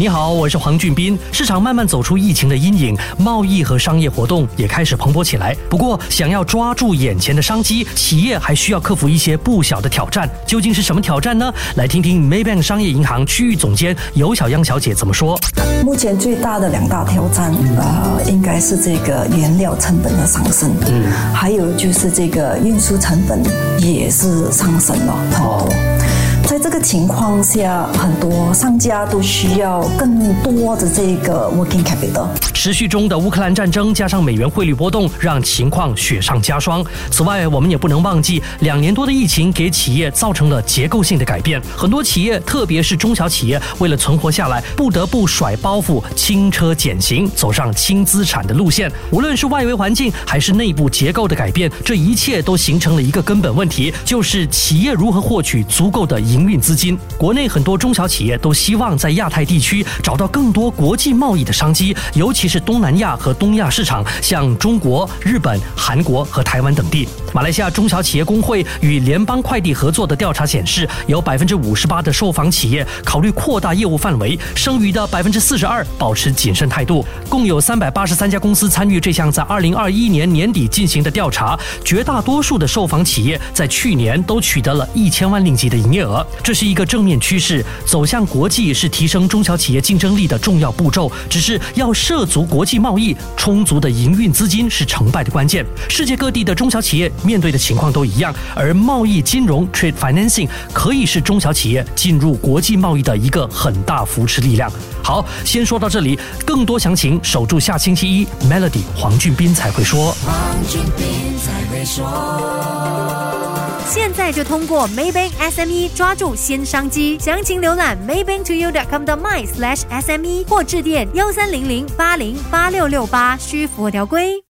你好，我是黄俊斌。市场慢慢走出疫情的阴影，贸易和商业活动也开始蓬勃起来。不过，想要抓住眼前的商机，企业还需要克服一些不小的挑战。究竟是什么挑战呢？来听听 Maybank 商业银行区域总监尤小央小姐怎么说。目前最大的两大挑战，呃，应该是这个原料成本的上升，嗯，还有就是这个运输成本也是上升了很多。情况下，很多商家都需要更多的这个 working capital。持续中的乌克兰战争加上美元汇率波动，让情况雪上加霜。此外，我们也不能忘记，两年多的疫情给企业造成了结构性的改变。很多企业，特别是中小企业，为了存活下来，不得不甩包袱、轻车减行，走上轻资产的路线。无论是外围环境还是内部结构的改变，这一切都形成了一个根本问题，就是企业如何获取足够的。营运资资金，国内很多中小企业都希望在亚太地区找到更多国际贸易的商机，尤其是东南亚和东亚市场，像中国、日本、韩国和台湾等地。马来西亚中小企业工会与联邦快递合作的调查显示，有百分之五十八的受访企业考虑扩大业务范围，剩余的百分之四十二保持谨慎态度。共有三百八十三家公司参与这项在二零二一年年底进行的调查，绝大多数的受访企业在去年都取得了一千万令吉的营业额。这是是一个正面趋势，走向国际是提升中小企业竞争力的重要步骤。只是要涉足国际贸易，充足的营运资金是成败的关键。世界各地的中小企业面对的情况都一样，而贸易金融 （trade financing） 可以是中小企业进入国际贸易的一个很大扶持力量。好，先说到这里，更多详情守住下星期一，Melody 黄俊斌才会说。黄俊斌才会说。现在就通过 Maybank SME 抓住新商机，详情浏览 maybanktoyou.com 的 my/sme 或致电幺三零零八零八六六八，需符合条规。